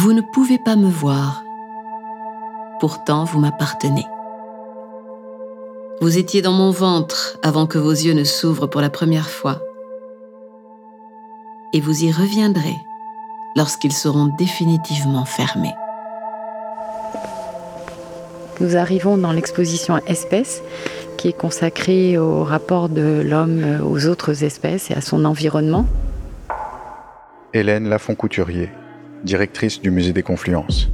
Vous ne pouvez pas me voir. Pourtant, vous m'appartenez. Vous étiez dans mon ventre avant que vos yeux ne s'ouvrent pour la première fois. Et vous y reviendrez lorsqu'ils seront définitivement fermés. Nous arrivons dans l'exposition Espèces, qui est consacrée au rapport de l'homme aux autres espèces et à son environnement. Hélène Lafont-Couturier, directrice du musée des Confluences.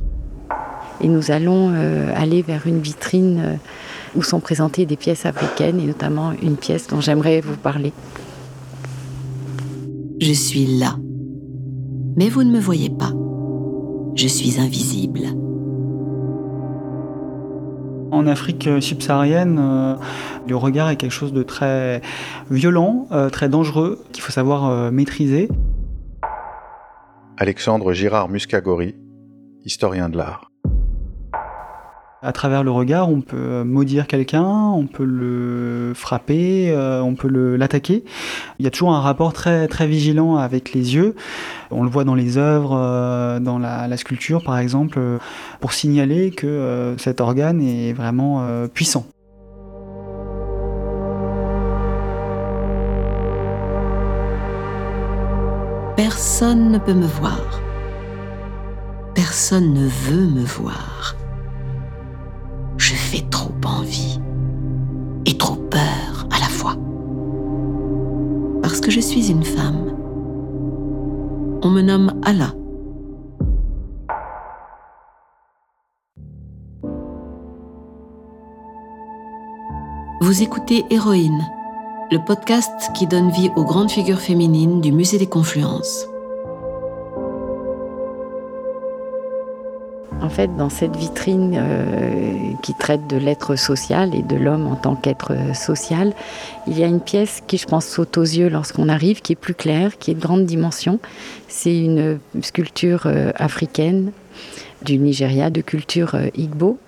Et nous allons euh, aller vers une vitrine euh, où sont présentées des pièces africaines et notamment une pièce dont j'aimerais vous parler. Je suis là. Mais vous ne me voyez pas. Je suis invisible. En Afrique subsaharienne, euh, le regard est quelque chose de très violent, très dangereux, qu'il faut savoir maîtriser. Alexandre Girard Muscagori, historien de l'art. À travers le regard, on peut maudire quelqu'un, on peut le frapper, euh, on peut l'attaquer. Il y a toujours un rapport très, très vigilant avec les yeux. On le voit dans les œuvres, euh, dans la, sculpture par exemple, euh, pour signaler que cet organe est vraiment puissant. Personne ne peut me voir. Personne ne veut me voir je fais trop envie et trop peur à la fois. Parce que je suis une femme. On me nomme Allah. Vous écoutez Héroïne, le podcast qui donne vie aux grandes figures féminines du Musée des Confluences. En fait, dans cette vitrine euh, qui traite de l'être social et de l'homme en tant qu'être social, il y a une pièce qui, je pense, saute aux yeux lorsqu'on arrive, qui est plus claire, qui est de grande dimension. C'est une sculpture euh, africaine du Nigeria, de culture euh, Igbo.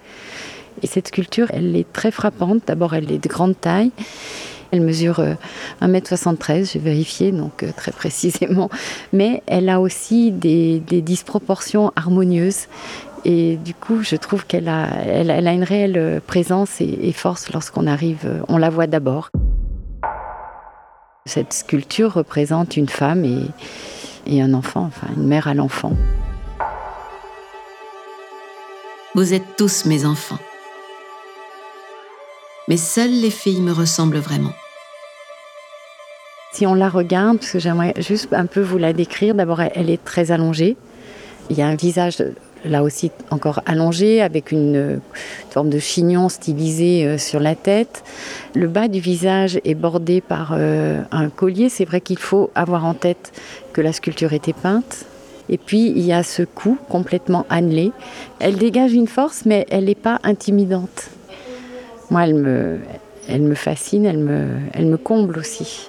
Et cette sculpture, elle est très frappante. D'abord, elle est de grande taille. Elle mesure 1m73, j'ai vérifié, donc très précisément. Mais elle a aussi des, des disproportions harmonieuses et du coup, je trouve qu'elle a, elle, a une réelle présence et, force lorsqu'on arrive, euh, on la voit d'abord. Cette sculpture représente une femme et, et un enfant, enfin une mère à l'enfant. Vous êtes tous mes enfants. Mais seules les filles me ressemblent vraiment. Si on la regarde, parce que j'aimerais juste un peu vous la décrire, d'abord elle est très allongée. Il y a un visage là aussi encore allongé, avec une, forme de chignon stylisé euh, sur la tête. Le bas du visage est bordé par euh, un collier. C'est vrai qu'il faut avoir en tête que la sculpture était peinte. Et puis il y a ce cou complètement annelé. Elle dégage une force, mais elle n'est pas intimidante. Moi, elle me, elle me fascine, elle me, elle me comble aussi.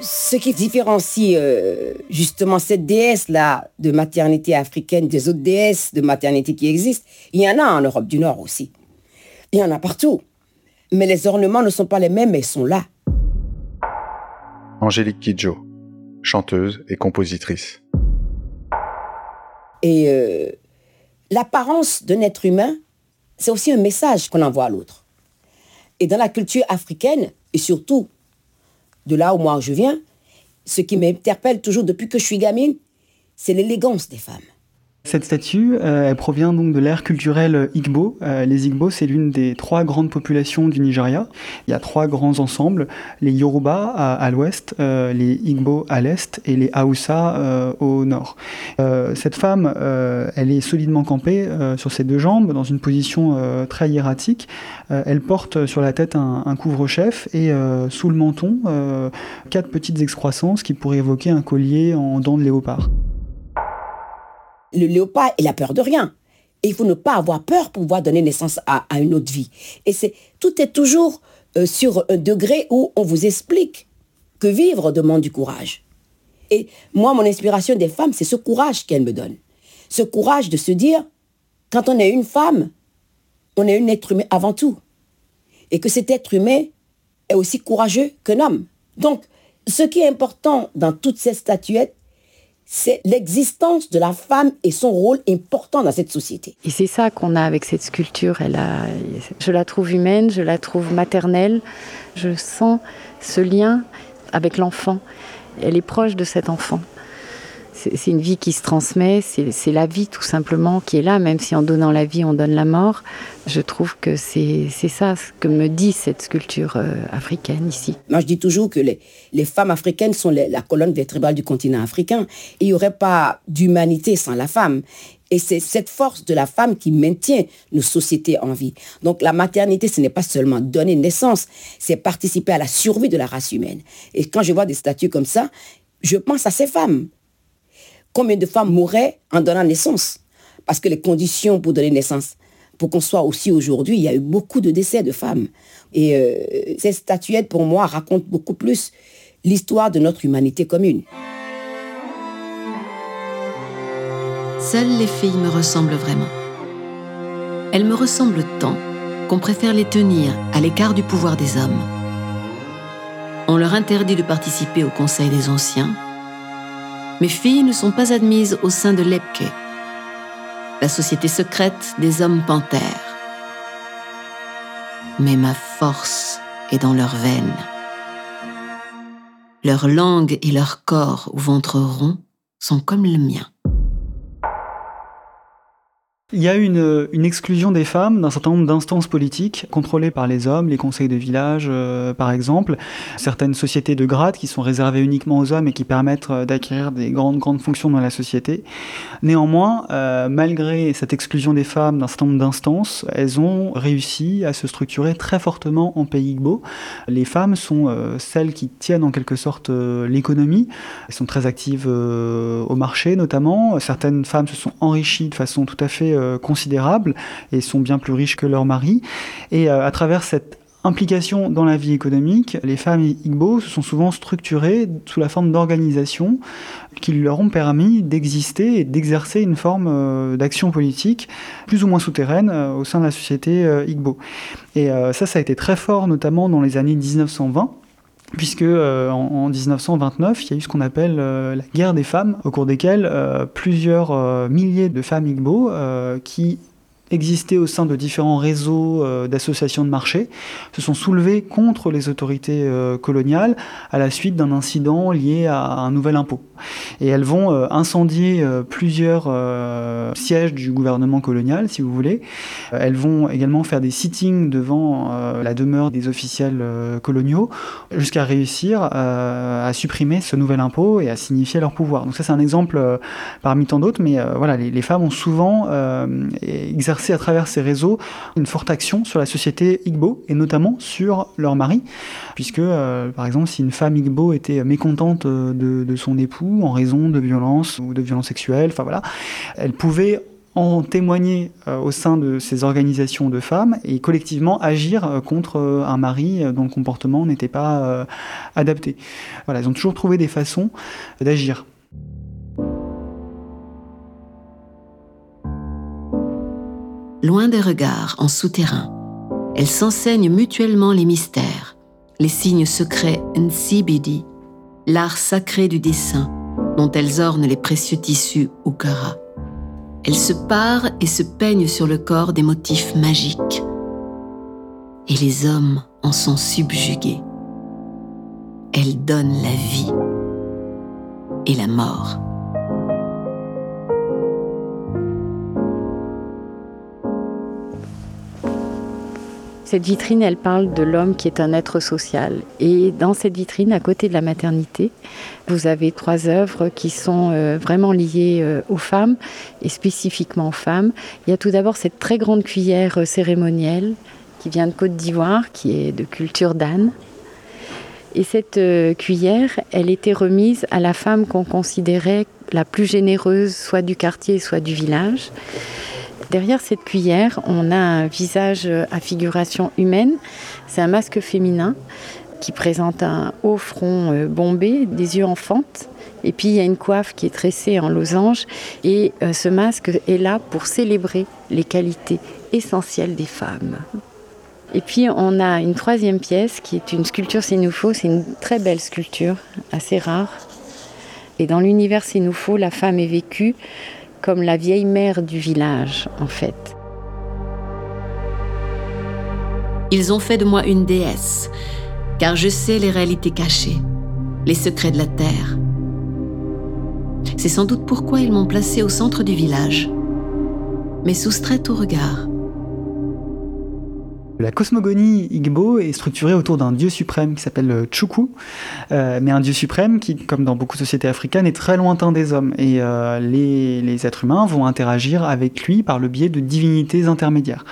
Ce qui différencie euh, justement cette déesse-là de maternité africaine des autres déesses de maternité qui existent, il y en a en Europe du Nord aussi. Il y en a partout. Mais les ornements ne sont pas les mêmes, mais ils sont là. Angélique Kidjo, chanteuse et compositrice. Et euh, l'apparence d'un être humain, c'est aussi un message qu'on envoie à l'autre. Et dans la culture africaine, et surtout de là où moi je viens, ce qui m'interpelle toujours depuis que je suis gamine, c'est l'élégance des femmes. Cette statue, euh, elle provient donc de l'ère culturelle Igbo. Euh, les Igbo, c'est l'une des trois grandes populations du Nigeria. Il y a trois grands ensembles les Yoruba à, l'ouest, euh, les Igbo à l'est et les Hausa au nord. cette femme, elle est solidement campée sur ses deux jambes, dans une position très hiératique. elle porte sur la tête un, un couvre-chef et sous le menton quatre petites excroissances qui pourraient évoquer un collier en dents de léopard. Le léopard, il a peur de rien. Et il faut ne pas avoir peur pour pouvoir donner naissance à, une autre vie. Et c'est tout est toujours euh, sur un degré où on vous explique que vivre demande du courage. Et moi, mon inspiration des femmes, c'est ce courage qu'elles me donnent. Ce courage de se dire, quand on est une femme, on est un être humain avant tout. Et que cet être humain est aussi courageux qu'un homme. Donc, Ce qui est important dans toutes ces statuettes, c'est l'existence de la femme et son rôle important dans cette société. Et c'est ça qu'on a avec cette sculpture. Elle je la trouve humaine, je la trouve maternelle. Je sens ce lien avec l'enfant. Elle est proche de cet enfant c'est une vie qui se transmet, c'est la vie tout simplement qui est là, même si en donnant la vie, on donne la mort. Je trouve que c'est ça ce que me dit cette sculpture euh, africaine ici. Moi, je dis toujours que les, les femmes africaines sont la colonne vertébrale du continent africain. Il n'y aurait pas d'humanité sans la femme. Et c'est cette force de la femme qui maintient nos sociétés en vie. Donc la maternité, ce n'est pas seulement donner naissance, c'est participer à la survie de la race humaine. Et quand je vois des statues comme ça, je pense à ces femmes Combien de femmes mourraient en donnant naissance Parce que les conditions pour donner naissance, pour qu'on soit aussi aujourd'hui, il y a eu beaucoup de décès de femmes. Et euh, ces statuettes, pour moi, racontent beaucoup plus l'histoire de notre humanité commune. Seules les filles me ressemblent vraiment. Elles me ressemblent tant qu'on préfère les tenir à l'écart du pouvoir des hommes. On leur interdit de participer au Conseil des Anciens, mes filles ne sont pas admises au sein de l'Epke, la société secrète des hommes panthères. Mais ma force est dans leurs veines. Leur langue et leur corps au ventre rond sont comme le mien. Il y a une, une exclusion des femmes d'un certain nombre d'instances politiques contrôlées par les hommes, les conseils de village euh, par exemple, certaines sociétés de grade qui sont réservées uniquement aux hommes et qui permettent euh, d'acquérir des grandes grandes fonctions dans la société. Néanmoins, euh, malgré cette exclusion des femmes d'un certain nombre d'instances, elles ont réussi à se structurer très fortement en pays Igbo. Les femmes sont celles qui tiennent en quelque sorte l'économie. Elles sont très actives au marché notamment. Certaines femmes se sont enrichies de façon tout à fait considérables et sont bien plus riches que leurs maris. Et euh, à travers cette implication dans la vie économique, les femmes Igbo se sont souvent structurées sous la forme d'organisations qui leur ont permis d'exister et d'exercer une forme euh, d'action politique plus ou moins souterraine au sein de la société Igbo. Et ça, ça a été très fort, notamment dans les années 1920 puisque euh, en, 1929, il y a eu ce qu'on appelle euh, la guerre des femmes, au cours desquelles euh, plusieurs milliers de femmes Igbo qui existaient au sein de différents réseaux d'associations de marché, se sont soulevées contre les autorités coloniales à la suite d'un incident lié à un nouvel impôt. Et elles vont euh, incendier euh, plusieurs euh, sièges du gouvernement colonial, si vous voulez. Elles vont également faire des sittings devant la demeure des officiels coloniaux, jusqu'à réussir à supprimer ce nouvel impôt et à signifier leur pouvoir. Donc ça, c'est un exemple parmi tant d'autres, mais voilà, les, femmes ont souvent exercé à travers ces réseaux une forte action sur la société Igbo et notamment sur leur mari, puisque par exemple, si une femme Igbo était mécontente de, de son époux, en raison de violences ou de violences sexuelles. Enfin voilà, elle pouvait en témoigner euh, au sein de ces organisations de femmes et collectivement agir euh, contre euh, un mari dont le comportement n'était pas adapté. Voilà, ils ont toujours trouvé des façons d'agir. Loin des regards, en souterrain, elles s'enseignent mutuellement les mystères, les signes secrets Nsibidi, l'art sacré du dessin, dont elles ornent les précieux tissus Ukara. Elles se parent et se peignent sur le corps des motifs magiques. Et les hommes en sont subjugués. Elles donnent la vie et la mort. Cette vitrine, elle parle de l'homme qui est un être social. Et dans cette vitrine, à côté de la maternité, vous avez trois œuvres qui sont euh, vraiment liées euh, aux femmes et spécifiquement aux femmes. Il y a tout d'abord cette très grande cuillère euh, cérémonielle qui vient de Côte d'Ivoire, qui est de culture d'âne. Et cette cuillère, elle était remise à la femme qu'on considérait la plus généreuse, soit du quartier, soit du village. Derrière cette cuillère, on a un visage à figuration humaine. C'est un masque féminin qui présente un haut front euh, bombé, des yeux en fente. Et puis il y a une coiffe qui est tressée en losange. Et euh, ce masque est là pour célébrer les qualités essentielles des femmes. Et puis on a une troisième pièce qui est une sculpture Sénoufo. C'est une très belle sculpture, assez rare. Et dans l'univers Sénoufo, la femme est vécue comme la vieille mère du village, en fait. Ils ont fait de moi une déesse, car je sais les réalités cachées, les secrets de la terre. C'est sans doute pourquoi ils m'ont placée au centre du village, mais soustraite au regard. La cosmogonie Igbo est structurée autour d'un dieu suprême qui s'appelle euh, Chukwu, euh, mais un dieu suprême qui, comme dans beaucoup de sociétés africaines, est très lointain des hommes. Et euh, les, les, êtres humains vont interagir avec lui par le biais de divinités intermédiaires.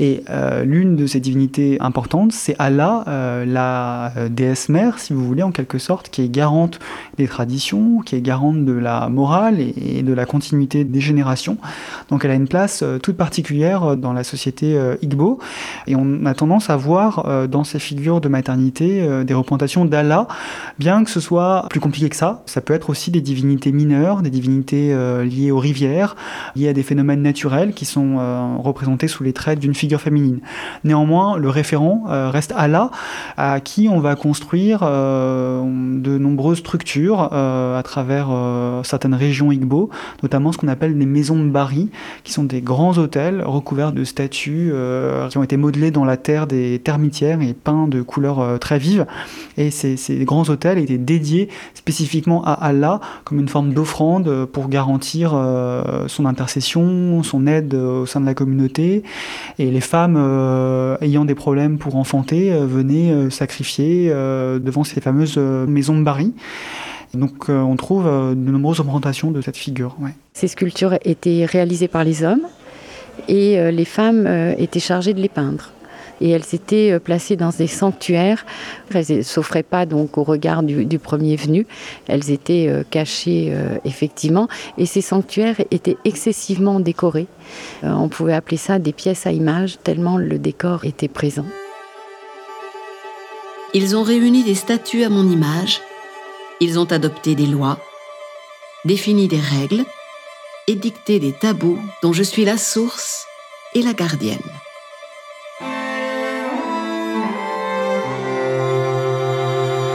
Et l'une de ces divinités importantes, c'est Allah, la déesse mère, si vous voulez, en quelque sorte, qui est garante des traditions, qui est garante de la morale et, et de la continuité des générations. Donc elle a une place toute particulière dans la société Igbo. Et on on a tendance à voir euh, dans ces figures de maternité euh, des représentations d'Allah, bien que ce soit plus compliqué que ça. Ça peut être aussi des divinités mineures, des divinités euh, liées aux rivières, liées à des phénomènes naturels qui sont représentés sous les traits d'une figure féminine. Néanmoins, le référent reste Allah, à qui on va construire de nombreuses structures à travers certaines régions Igbo, notamment ce qu'on appelle des maisons de Bari, qui sont des grands hôtels recouverts de statues qui ont été modelées dans la terre des termitières et peints de couleurs euh, très vives. Et ces, grands hôtels étaient dédiés spécifiquement à Allah comme une forme d'offrande pour garantir euh, son intercession, son aide au sein de la communauté. Et les femmes euh, ayant des problèmes pour enfanter venaient sacrifier devant ces fameuses maisons de Bari. Donc on trouve de nombreuses représentations de cette figure. Ces sculptures étaient réalisées par les hommes et les femmes étaient chargées de les peindre et elles étaient euh, placées dans des sanctuaires. Elles ne s'offraient pas donc au regard du, premier venu. Elles étaient euh, cachées euh, effectivement et ces sanctuaires étaient excessivement décorés. on pouvait appeler ça des pièces à images tellement le décor était présent. Ils ont réuni des statues à mon image. Ils ont adopté des lois, défini des règles, édicté des tabous dont je suis la source et la gardienne.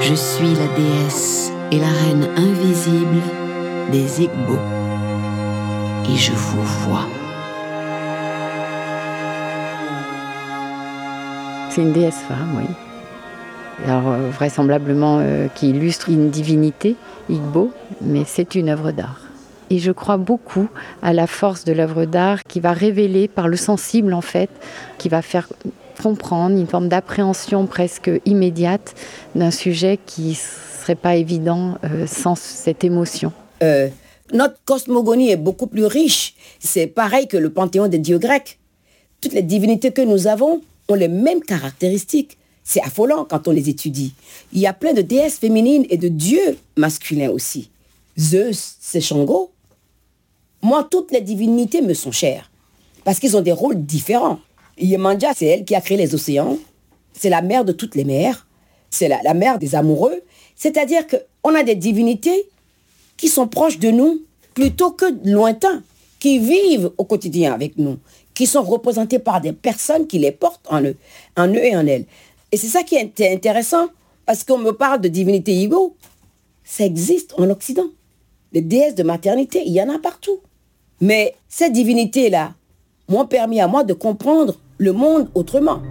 Je suis la déesse et la reine invisible des Igbo. Et je vous vois. C'est une déesse femme, oui. Alors, euh, vraisemblablement, euh, qui illustre une divinité, Igbo, mais c'est une œuvre d'art. Et je crois beaucoup à la force de l'œuvre d'art qui va révéler par le sensible, en fait, qui va faire comprendre, une forme d'appréhension presque immédiate d'un sujet qui serait pas évident euh, sans cette émotion. Euh, notre cosmogonie est beaucoup plus riche. C'est pareil que le panthéon des dieux grecs. Toutes les divinités que nous avons ont les mêmes caractéristiques. C'est affolant quand on les étudie. Il y a plein de déesses féminines et de dieux masculins aussi. Zeus, c'est Shango. Moi, toutes les divinités me sont chères parce qu'ils ont des rôles différents. Yemanja, c'est elle qui a créé les océans. C'est la mère de toutes les mères. C'est la, mère des amoureux. C'est-à-dire qu'on a des divinités qui sont proches de nous plutôt que lointains, qui vivent au quotidien avec nous, qui sont représentées par des personnes qui les portent en eux, en eux et en elles. Et c'est ça qui est intéressant, parce qu'on me parle de divinité Igbo. Ça existe en Occident. Les déesses de maternité, il y en a partout. Mais cette divinité-là m'ont permis à moi de comprendre le monde autrement.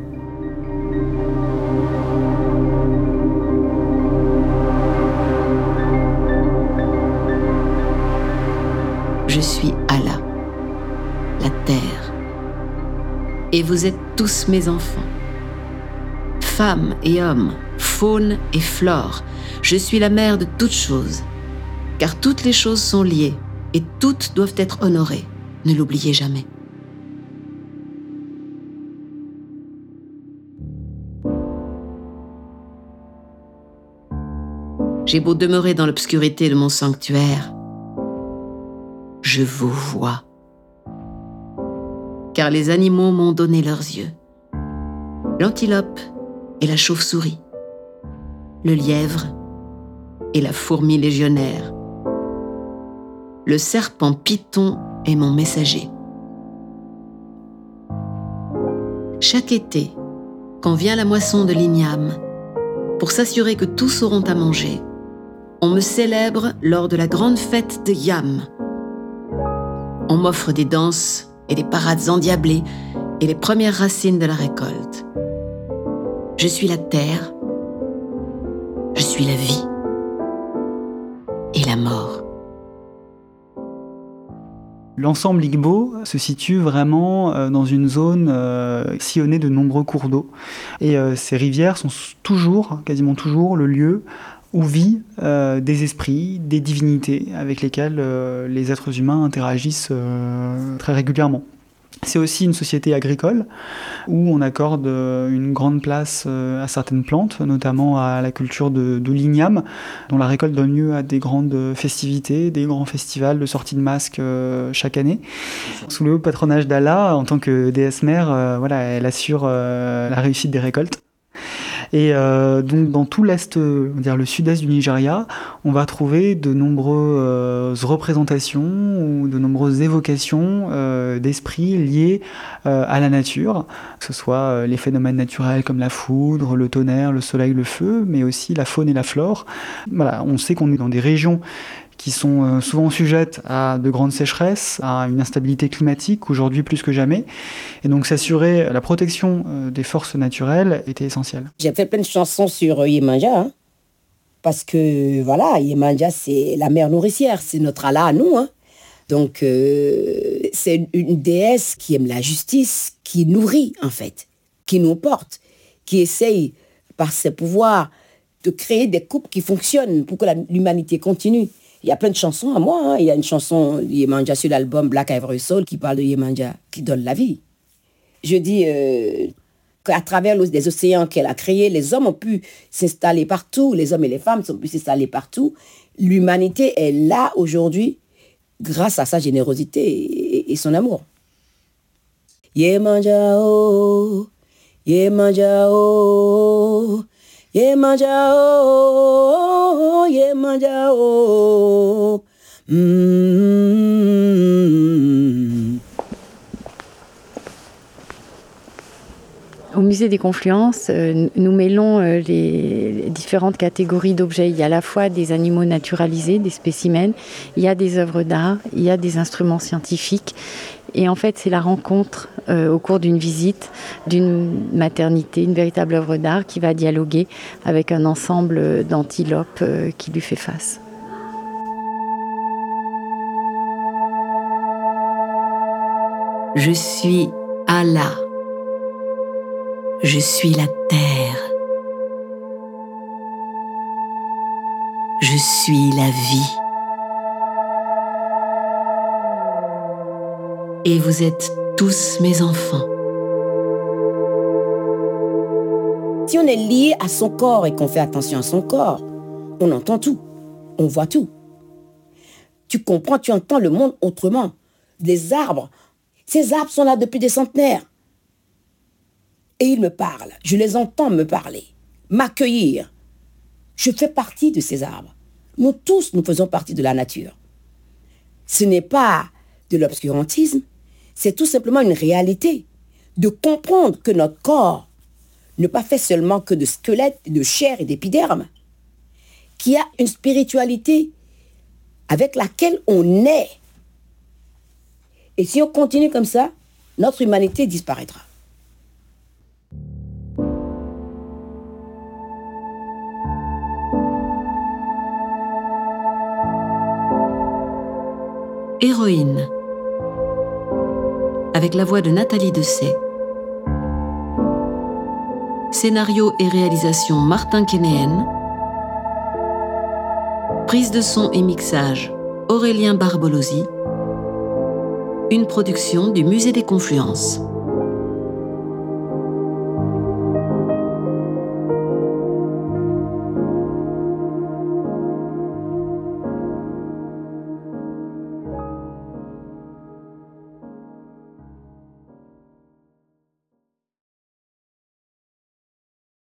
Je suis Allah, la terre, et vous êtes tous mes enfants. Femmes et hommes, faune et flore, je suis la mère de toutes choses, car toutes les choses sont liées et toutes doivent être honorées. Ne l'oubliez jamais. J'ai beau demeurer dans l'obscurité de mon sanctuaire, je vous vois. Car les animaux m'ont donné leurs yeux. L'antilope et la chauve-souris, le lièvre et la fourmi légionnaire, le serpent python est mon messager. Chaque été, quand vient la moisson de l'igname, pour s'assurer que tous auront à manger, on me célèbre lors de la grande fête de Yam. On m'offre des danses et des parades endiablées et les premières racines de la récolte. Je suis la terre, je suis la vie et la mort. L'ensemble Igbo se situe vraiment euh, dans une zone euh, sillonnée de nombreux cours d'eau. Et euh, ces rivières sont toujours, quasiment toujours, le lieu où vit des esprits, des divinités avec lesquels les êtres humains interagissent très régulièrement. C'est aussi une société agricole où on accorde euh, une grande place euh, à certaines plantes, notamment à la culture de, l'igname, dont la récolte donne lieu à des grandes festivités, des grands festivals de sortie de masques euh, chaque année. Sous le patronage d'Allah, en tant que déesse mère, voilà, elle assure la réussite des récoltes. Et euh, donc dans tout l'est, dire le sud-est du Nigeria, on va trouver de nombreuses représentations ou de nombreuses évocations euh, d'esprits liés euh, à la nature, que ce soit les phénomènes naturels comme la foudre, le tonnerre, le soleil, le feu, mais aussi la faune et la flore. Voilà, on sait qu'on est dans des régions qui sont euh, souvent sujettes à de grandes sécheresses, à une instabilité climatique aujourd'hui plus que jamais. Et donc s'assurer la protection euh, des forces naturelles était essentiel. J'ai fait plein de chansons sur euh, Yemanja, hein, parce que voilà, Yemanja c'est la mère nourricière, c'est notre Allah à nous. Hein. Donc c'est une déesse qui aime la justice, qui nourrit en fait, qui nous porte, qui essaye par ses pouvoirs de créer des couples qui fonctionnent pour que l'humanité continue. Il y a plein de chansons à moi. Hein. Il y a une chanson Yemanja sur l'album Black Ivory Soul qui parle de Yemanja, qui donne la vie. Je dis euh, qu'à travers les océans qu'elle a créés, les hommes ont pu s'installer partout, les hommes et les femmes ont pu s'installer partout. L'humanité est là aujourd'hui grâce à sa générosité et, son amour. Yemanja oh, Yemanja oh, oh, Au musée des Confluences, euh, nous mêlons euh, les différentes catégories d'objets. Il y a à la fois des animaux naturalisés, des spécimens, il y a des œuvres d'art, il y a des instruments scientifiques et en fait, c'est la rencontre euh, au cours d'une visite d'une maternité, une véritable œuvre d'art qui va dialoguer avec un ensemble d'antilopes qui lui fait face. Je suis Allah. Je suis la terre. Je suis la vie. et vous êtes tous mes enfants. Si on est lié à son corps et qu'on fait attention à son corps, on entend tout, on voit tout. Tu comprends, tu entends le monde autrement. Des arbres, ces arbres sont là depuis des centenaires. Et ils me parlent, je les entends me parler, m'accueillir. Je fais partie de ces arbres. Nous tous, nous faisons partie de la nature. Ce n'est pas de l'obscurantisme, c'est tout simplement une réalité. De comprendre que notre corps n'est pas fait seulement que de squelettes, de chair et d'épiderme, qui a une spiritualité avec laquelle on est. Et si on continue comme ça, notre humanité disparaîtra. Héroïne avec la voix de Nathalie Dessay. Scénario et réalisation Martin Kénéen. Prise de son et mixage Aurélien Barbolosi. Une production du Musée des Confluences.